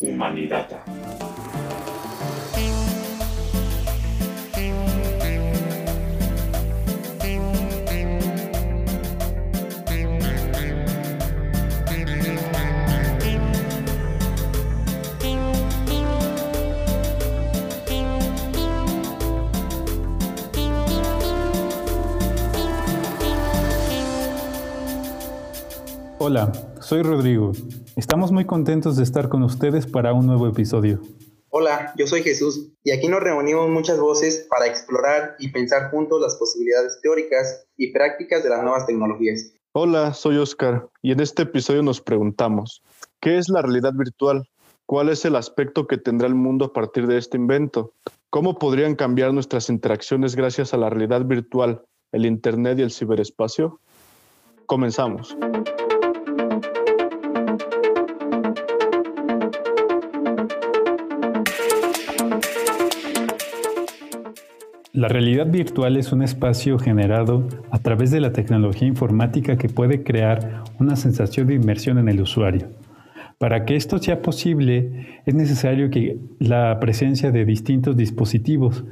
Humanidad. Hola, soy Rodrigo. Estamos muy contentos de estar con ustedes para un nuevo episodio. Hola, yo soy Jesús y aquí nos reunimos muchas voces para explorar y pensar juntos las posibilidades teóricas y prácticas de las nuevas tecnologías. Hola, soy Oscar y en este episodio nos preguntamos, ¿qué es la realidad virtual? ¿Cuál es el aspecto que tendrá el mundo a partir de este invento? ¿Cómo podrían cambiar nuestras interacciones gracias a la realidad virtual, el Internet y el ciberespacio? Comenzamos. La realidad virtual es un espacio generado a través de la tecnología informática que puede crear una sensación de inmersión en el usuario. Para que esto sea posible, es necesario que la presencia de distintos dispositivos,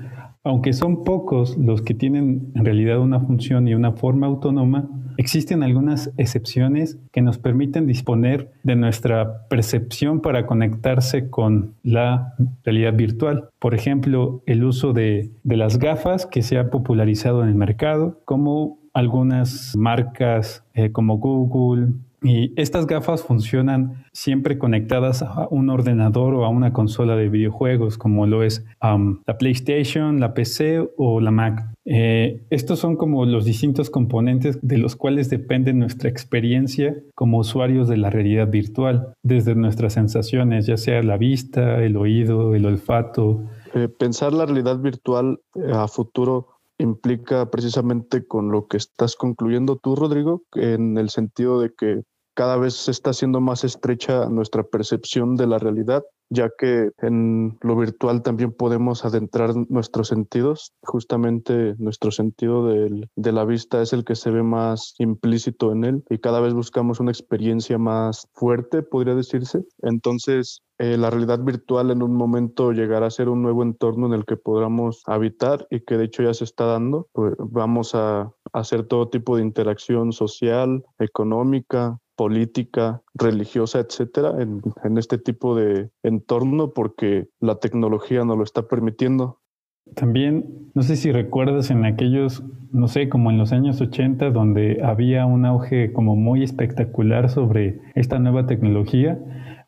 aunque son pocos los que tienen en realidad una función y una forma autónoma, Existen algunas excepciones que nos permiten disponer de nuestra percepción para conectarse con la realidad virtual. Por ejemplo, el uso de, las gafas que se ha popularizado en el mercado, como algunas marcas eh, como Google, y estas gafas funcionan siempre conectadas a un ordenador o a una consola de videojuegos, como lo es la PlayStation, la PC o la Mac. Eh, estos son como los distintos componentes de los cuales depende nuestra experiencia como usuarios de la realidad virtual, desde nuestras sensaciones, ya sea la vista, el oído, el olfato. Eh, pensar la realidad virtual eh, a futuro implica precisamente con lo que estás concluyendo tú, Rodrigo, en el sentido de que cada vez se está haciendo más estrecha nuestra percepción de la realidad, ya que en lo virtual también podemos adentrar nuestros sentidos. Justamente nuestro sentido de la vista es el que se ve más implícito en él y cada vez buscamos una experiencia más fuerte, podría decirse. Entonces, eh, la realidad virtual en un momento llegará a ser un nuevo entorno en el que podamos habitar y que de hecho ya se está dando. Pues vamos a hacer todo tipo de interacción social, económica, política, religiosa, etcétera, en, este tipo de entorno porque la tecnología nos lo está permitiendo. También, no sé si recuerdas en aquellos, no sé, como en los años 80, donde había un auge como muy espectacular sobre esta nueva tecnología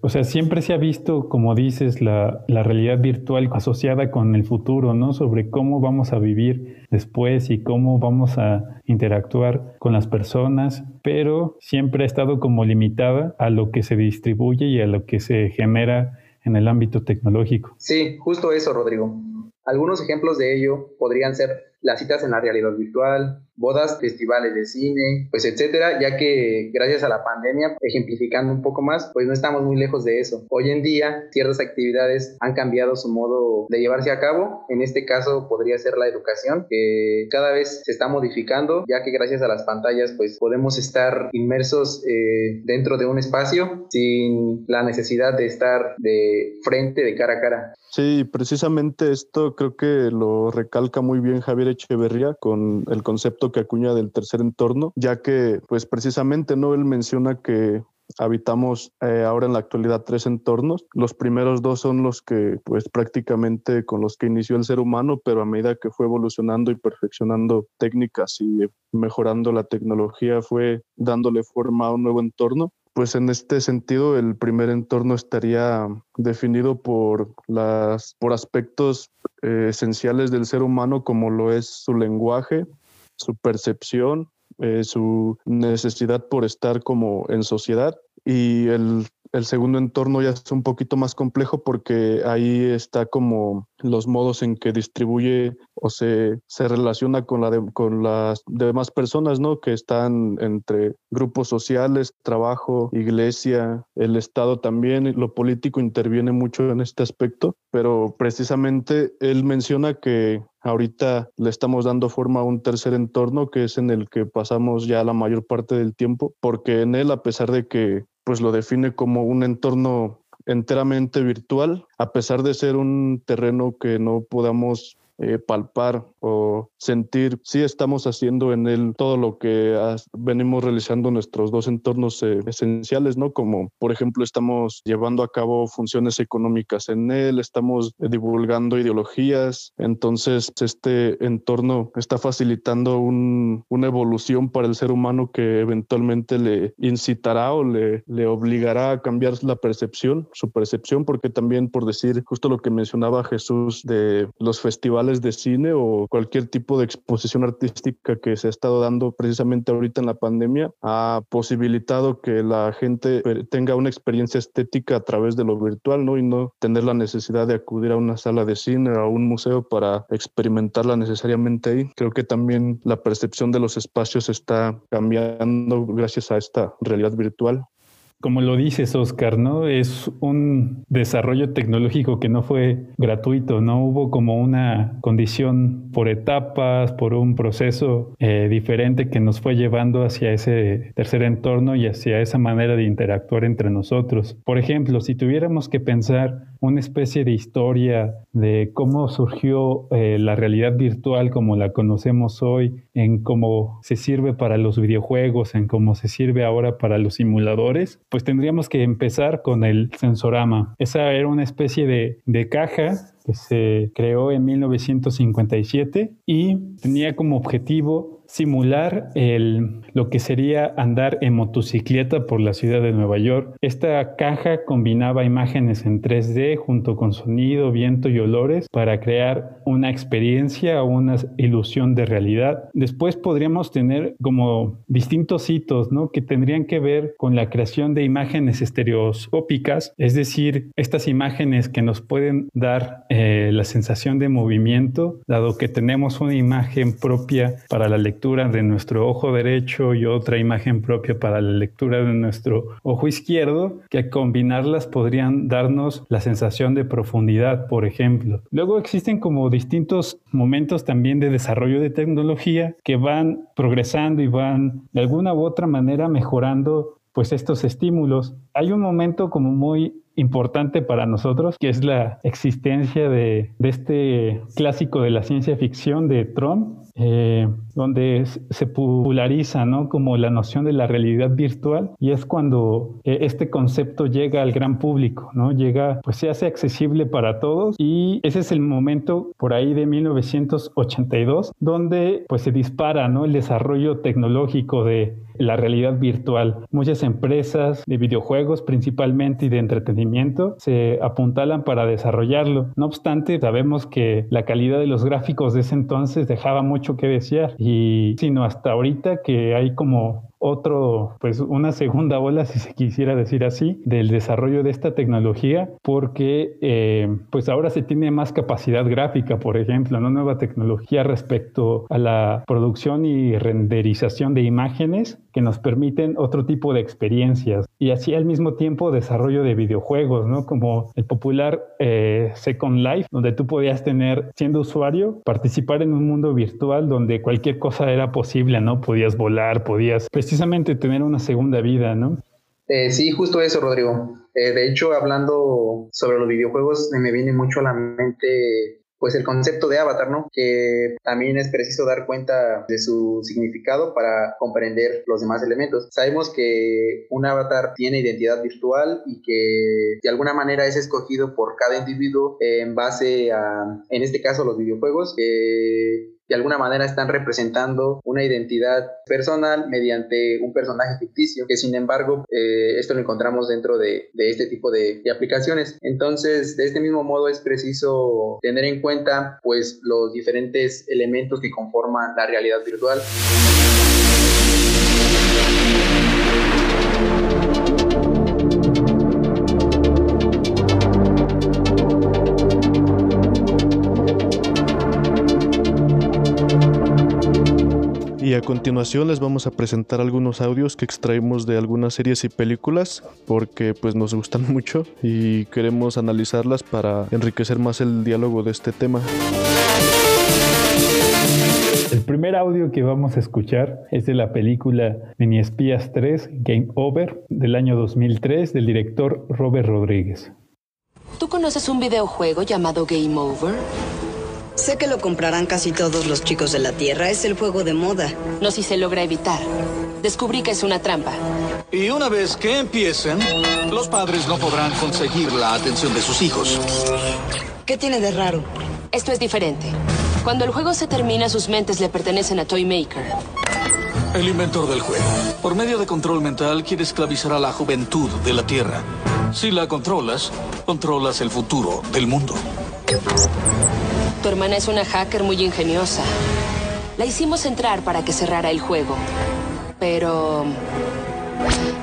o sea, siempre se ha visto, como dices, la, realidad virtual asociada con el futuro, ¿no? Sobre cómo vamos a vivir después y cómo vamos a interactuar con las personas, pero siempre ha estado como limitada a lo que se distribuye y a lo que se genera en el ámbito tecnológico. Sí, justo eso, Rodrigo. Algunos ejemplos de ello podrían ser las citas en la realidad virtual, bodas, festivales de cine, pues etcétera, ya que gracias a la pandemia, ejemplificando un poco más, pues no estamos muy lejos de eso. Hoy en día, ciertas actividades han cambiado su modo de llevarse a cabo. En este caso, podría ser la educación, que cada vez se está modificando, ya que gracias a las pantallas, pues podemos estar inmersos eh, dentro de un espacio sin la necesidad de estar de frente, de cara a cara. Sí, precisamente esto creo que lo recalca muy bien Javier Echeverría con el concepto que acuña del tercer entorno, ya que pues precisamente no menciona que habitamos eh, ahora en la actualidad tres entornos. Los primeros dos son los que, pues prácticamente con los que inició el ser humano, pero a medida que fue evolucionando y perfeccionando técnicas y mejorando la tecnología, fue dándole forma a un nuevo entorno. Pues en este sentido, el primer entorno estaría definido por, las, por aspectos eh, esenciales del ser humano, como lo es su lenguaje, su percepción, eh, su necesidad por estar como en sociedad y el el segundo entorno ya es un poquito más complejo porque ahí está como los modos en que distribuye o se, se relaciona con, la con las demás personas, ¿no? Que están entre grupos sociales, trabajo, iglesia, el Estado también, lo político interviene mucho en este aspecto, pero precisamente él menciona que ahorita le estamos dando forma a un tercer entorno que es en el que pasamos ya la mayor parte del tiempo, porque en él, a pesar de que pues lo define como un entorno enteramente virtual, a pesar de ser un terreno que no podamos eh, palpar o sentir si estamos haciendo en él todo lo que venimos realizando nuestros dos entornos eh, esenciales, ¿no? Como por ejemplo estamos llevando a cabo funciones económicas en él, estamos divulgando ideologías, entonces este entorno está facilitando una evolución para el ser humano que eventualmente le incitará o le, le obligará a cambiar la percepción, su percepción, porque también por decir justo lo que mencionaba Jesús de los festivales de cine o cualquier tipo de exposición artística que se ha estado dando precisamente ahorita en la pandemia ha posibilitado que la gente tenga una experiencia estética a través de lo virtual, ¿no? Y no tener la necesidad de acudir a una sala de cine o a un museo para experimentarla necesariamente ahí. Creo que también la percepción de los espacios está cambiando gracias a esta realidad virtual. Como lo dices, Oscar, ¿no? Es un desarrollo tecnológico que no fue gratuito, no hubo como una condición por etapas, por un proceso eh, diferente que nos fue llevando hacia ese tercer entorno y hacia esa manera de interactuar entre nosotros. Por ejemplo, si tuviéramos que pensar una especie de historia de cómo surgió eh, la realidad virtual como la conocemos hoy, en cómo se sirve para los videojuegos, en cómo se sirve ahora para los simuladores, pues tendríamos que empezar con el sensorama. Esa era una especie de, de caja que se creó en 1957 y tenía como objetivo simular lo que sería andar en motocicleta por la ciudad de Nueva York. Esta caja combinaba imágenes en 3D junto con sonido, viento y olores para crear una experiencia o una ilusión de realidad. Después podríamos tener como distintos hitos, ¿no? Que tendrían que ver con la creación de imágenes estereoscópicas, es decir, estas imágenes que nos pueden dar eh, la sensación de movimiento, dado que tenemos una imagen propia para la lectura de nuestro ojo derecho y otra imagen propia para la lectura de nuestro ojo izquierdo, que combinarlas podrían darnos la sensación de profundidad, por ejemplo. Luego existen como distintos momentos también de desarrollo de tecnología que van progresando y van de alguna u otra manera mejorando pues estos estímulos. Hay un momento como muy importante para nosotros, que es la existencia de, de este clásico de la ciencia ficción de Trump, eh, donde se populariza ¿no? como la noción de la realidad virtual y es cuando eh, este concepto llega al gran público, ¿no? llega, pues se hace accesible para todos y ese es el momento por ahí de 1982 donde pues se dispara ¿no? el desarrollo tecnológico de la realidad virtual. Muchas empresas de videojuegos principalmente y de entretenimiento se apuntalan para desarrollarlo. No obstante, sabemos que la calidad de los gráficos de ese entonces dejaba mucho que desear y sino hasta ahorita que hay como otro, pues una segunda ola, si se quisiera decir así, del desarrollo de esta tecnología, porque eh, pues ahora se tiene más capacidad gráfica, por ejemplo, una nueva tecnología respecto a la producción y renderización de imágenes que nos permiten otro tipo de experiencias y así al mismo tiempo desarrollo de videojuegos, ¿no? Como el popular eh, Second Life, donde tú podías tener, siendo usuario, participar en un mundo virtual donde cualquier cosa era posible, ¿no? Podías volar, podías precisamente tener una segunda vida, ¿no? Eh, sí, justo eso, Rodrigo. Eh, de hecho, hablando sobre los videojuegos, me viene mucho a la mente pues el concepto de avatar, ¿no? Que también es preciso dar cuenta de su significado para comprender los demás elementos. Sabemos que un avatar tiene identidad virtual y que de alguna manera es escogido por cada individuo en base a, en este caso, los videojuegos. que de alguna manera están representando una identidad personal mediante un personaje ficticio, que sin embargo eh, esto lo encontramos dentro de, este tipo de, de, aplicaciones. Entonces, de este mismo modo es preciso tener en cuenta pues los diferentes elementos que conforman la realidad virtual. A continuación les vamos a presentar algunos audios que extraímos de algunas series y películas porque pues nos gustan mucho y queremos analizarlas para enriquecer más el diálogo de este tema. El primer audio que vamos a escuchar es de la película Mini Espías 3 Game Over del año 2003 del director Robert Rodríguez. ¿Tú conoces un videojuego llamado Game Over? Sé que lo comprarán casi todos los chicos de la Tierra. Es el juego de moda. No si se logra evitar. Descubrí que es una trampa. Y una vez que empiecen, los padres no podrán conseguir la atención de sus hijos. ¿Qué tiene de raro? Esto es diferente. Cuando el juego se termina, sus mentes le pertenecen a Toymaker. El inventor del juego. Por medio de control mental, quiere esclavizar a la juventud de la Tierra. Si la controlas, controlas el futuro del mundo. Tu hermana es una hacker muy ingeniosa. La hicimos entrar para que cerrara el juego. Pero...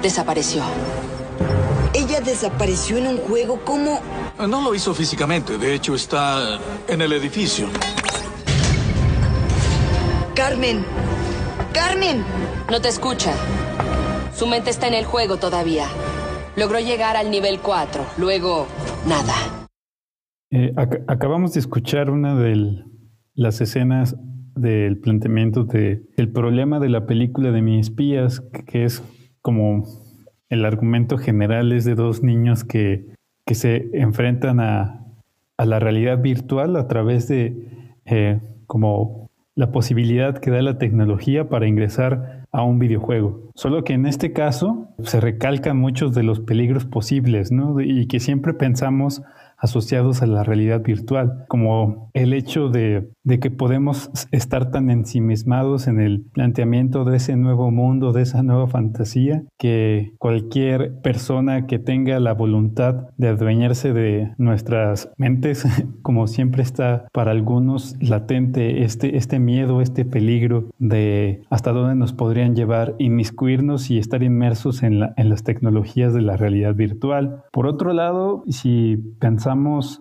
desapareció. Ella desapareció en un juego como... No lo hizo físicamente, de hecho está en el edificio. Carmen. Carmen. No te escucha. Su mente está en el juego todavía. Logró llegar al nivel 4, luego nada. Eh, ac acabamos de escuchar una de las escenas del planteamiento de el problema de la película de mis espías, que es como el argumento general es de dos niños que, que se enfrentan a, a, la realidad virtual a través de eh, como la posibilidad que da la tecnología para ingresar a un videojuego. Solo que en este caso se recalcan muchos de los peligros posibles, ¿no? Y que siempre pensamos asociados a la realidad virtual, como el hecho de, de, que podemos estar tan ensimismados en el planteamiento de ese nuevo mundo, de esa nueva fantasía, que cualquier persona que tenga la voluntad de adueñarse de nuestras mentes, como siempre está para algunos latente este, este miedo, este peligro de hasta dónde nos podrían llevar inmiscuirnos y estar inmersos en, la, en las tecnologías de la realidad virtual. Por otro lado, si pensamos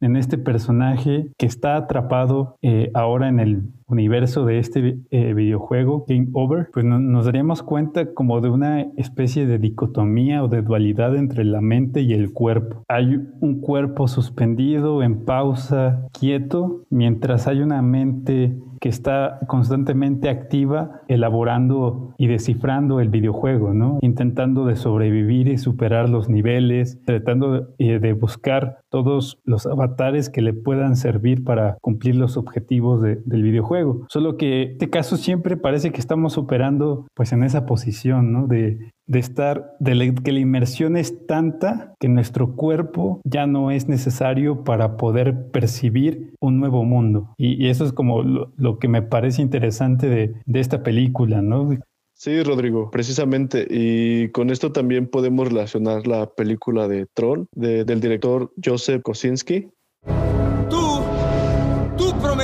en este personaje que está atrapado eh, ahora en el universo de este eh, videojuego, Game Over, pues no, nos daríamos cuenta como de una especie de dicotomía o de dualidad entre la mente y el cuerpo. Hay un cuerpo suspendido, en pausa, quieto, mientras hay una mente que está constantemente activa elaborando y descifrando el videojuego, ¿no? Intentando de sobrevivir y superar los niveles, tratando de, de buscar todos los avatares que le puedan servir para cumplir los objetivos de, del videojuego. Solo que este caso siempre parece que estamos operando pues en esa posición, ¿no? De, de estar, de que la inmersión es tanta que nuestro cuerpo ya no es necesario para poder percibir un nuevo mundo. Y, y eso es como lo, lo, que me parece interesante de, de esta película, ¿no? Sí, Rodrigo, precisamente. Y con esto también podemos relacionar la película de Tron de, del director Joseph Kosinski.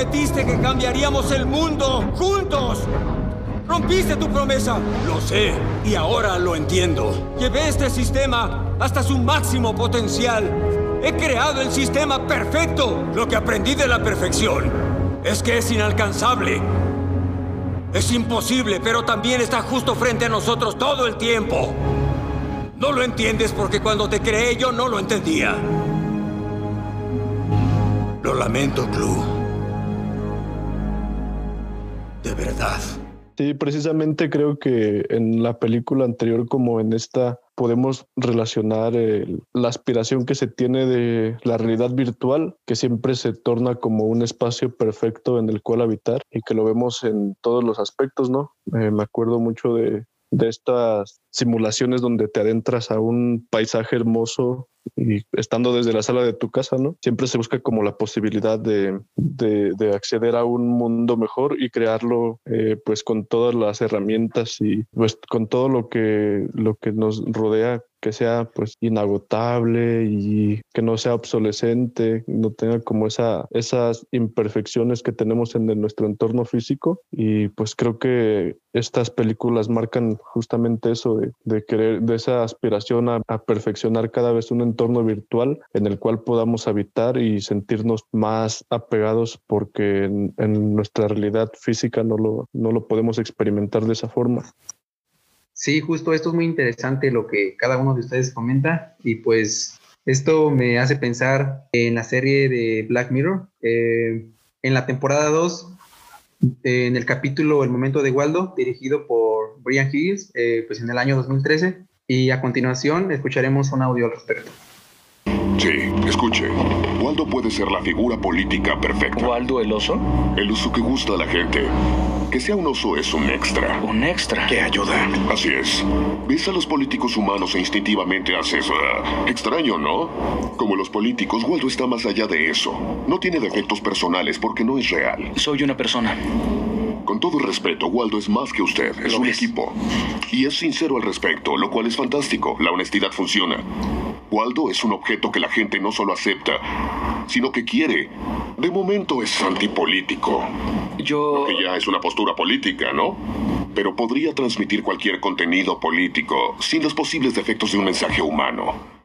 Prometiste que cambiaríamos el mundo juntos. Rompiste tu promesa. Lo sé y ahora lo entiendo. Llevé este sistema hasta su máximo potencial. He creado el sistema perfecto. Lo que aprendí de la perfección es que es inalcanzable. Es imposible, pero también está justo frente a nosotros todo el tiempo. No lo entiendes porque cuando te creé yo no lo entendía. Lo lamento, Clue. De verdad. Sí, precisamente creo que en la película anterior como en esta podemos relacionar el, la aspiración que se tiene de la realidad virtual, que siempre se torna como un espacio perfecto en el cual habitar y que lo vemos en todos los aspectos, ¿no? Eh, me acuerdo mucho de, de estas simulaciones donde te adentras a un paisaje hermoso y estando desde la sala de tu casa, ¿no? Siempre se busca como la posibilidad de, de, de acceder a un mundo mejor y crearlo eh, pues con todas las herramientas y pues con todo lo que, lo que nos rodea que sea pues inagotable y que no sea obsolescente, no tenga como esa, esas imperfecciones que tenemos en nuestro entorno físico. Y pues creo que estas películas marcan justamente eso de, querer, de esa aspiración a, perfeccionar cada vez un entorno virtual en el cual podamos habitar y sentirnos más apegados porque en, en nuestra realidad física no lo, no lo podemos experimentar de esa forma. Sí, justo esto es muy interesante lo que cada uno de ustedes comenta y pues esto me hace pensar en la serie de Black Mirror. Eh, en la temporada 2, en el capítulo El momento de Waldo, dirigido por Brian Higgins, eh, pues en el año 2013. Y a continuación escucharemos un audio al respecto. Sí, escuche. Waldo puede ser la figura política perfecta. ¿Waldo el oso? El oso que gusta a la gente. Que sea un oso es un extra. ¿Un extra? Que ayuda. Así es. Ves a los políticos humanos e instintivamente haces... Uh, extraño, ¿no? Como los políticos, Waldo está más allá de eso. No tiene defectos personales porque no es real. Soy una persona. Con todo respeto, Waldo es más que usted, es un equipo. Y es sincero al respecto, lo cual es fantástico. La honestidad funciona. Waldo es un objeto que la gente no solo acepta, sino que quiere. De momento es antipolítico. Yo... que ya es una postura política, ¿no? Pero podría transmitir cualquier contenido político sin los posibles defectos de un mensaje humano.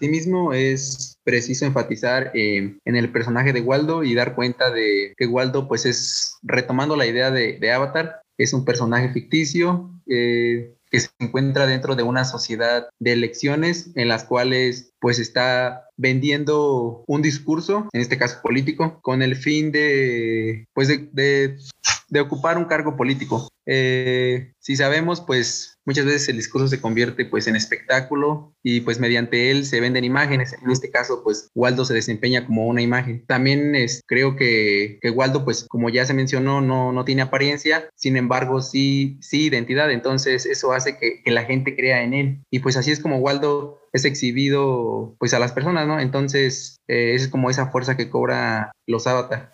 Asimismo, es preciso enfatizar eh, en el personaje de Waldo y dar cuenta de que Waldo, pues es, retomando la idea de, Avatar, es un personaje ficticio, eh, que se encuentra dentro de una sociedad de elecciones en las cuales pues está vendiendo un discurso, en este caso político, con el fin de pues de, de ocupar un cargo político. Eh, si sabemos, pues muchas veces el discurso se convierte pues en espectáculo y pues mediante él se venden imágenes. En este caso, pues Waldo se desempeña como una imagen. También es, creo que, que Waldo, pues como ya se mencionó, no, no tiene apariencia, sin embargo, sí, sí identidad. Entonces eso hace que, que la gente crea en él. Y pues así es como Waldo es exhibido pues a las personas, ¿no? Entonces eh, es como esa fuerza que cobra los avatar.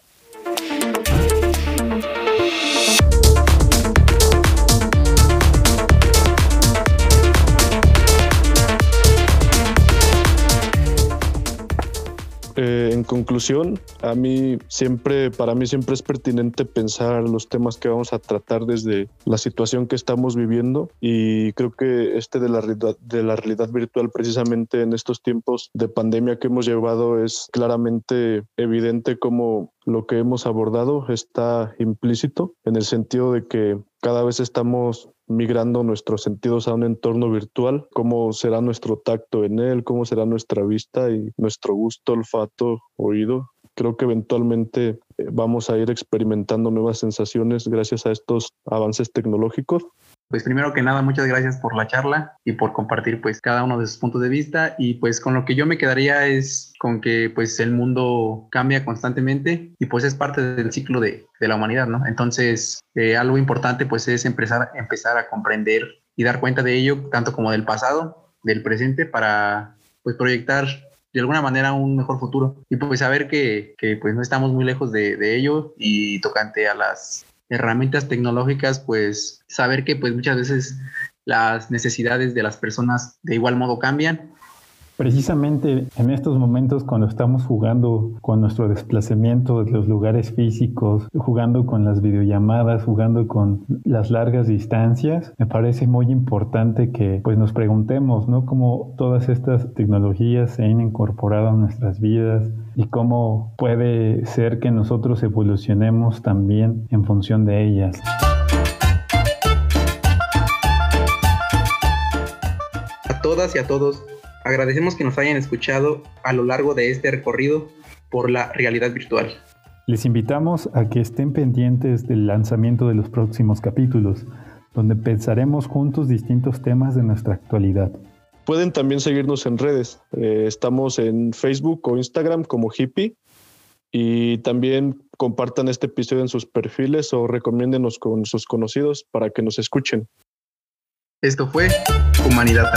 Eh, en conclusión, a mí siempre, para mí siempre es pertinente pensar los temas que vamos a tratar desde la situación que estamos viviendo y creo que este de la realidad, virtual precisamente en estos tiempos de pandemia que hemos llevado es claramente evidente como lo que hemos abordado está implícito en el sentido de que cada vez estamos migrando nuestros sentidos a un entorno virtual, cómo será nuestro tacto en él, cómo será nuestra vista y nuestro gusto, olfato, oído. Creo que eventualmente eh, vamos a ir experimentando nuevas sensaciones gracias a estos avances tecnológicos pues primero que nada, muchas gracias por la charla y por compartir pues cada uno de sus puntos de vista y pues con lo que yo me quedaría es con que pues el mundo cambia constantemente y pues es parte del ciclo de, de la humanidad, ¿no? Entonces eh, algo importante pues es empezar, empezar a comprender y dar cuenta de ello tanto como del pasado, del presente para pues proyectar de alguna manera un mejor futuro y pues saber que, que pues no estamos muy lejos de, de ello y tocante a las herramientas tecnológicas, pues saber que pues muchas veces las necesidades de las personas de igual modo cambian Precisamente en estos momentos cuando estamos jugando con nuestro desplazamiento de los lugares físicos, jugando con las videollamadas, jugando con las largas distancias, me parece muy importante que pues nos preguntemos, ¿no? Cómo todas estas tecnologías se han incorporado a nuestras vidas y cómo puede ser que nosotros evolucionemos también en función de ellas. A todas y a todos Agradecemos que nos hayan escuchado a lo largo de este recorrido por la realidad virtual. Les invitamos a que estén pendientes del lanzamiento de los próximos capítulos, donde pensaremos juntos distintos temas de nuestra actualidad. Pueden también seguirnos en redes. Eh, estamos en Facebook o Instagram como Hippie y también compartan este episodio en sus perfiles o recomiéndenos con sus conocidos para que nos escuchen. Esto fue Humanidad.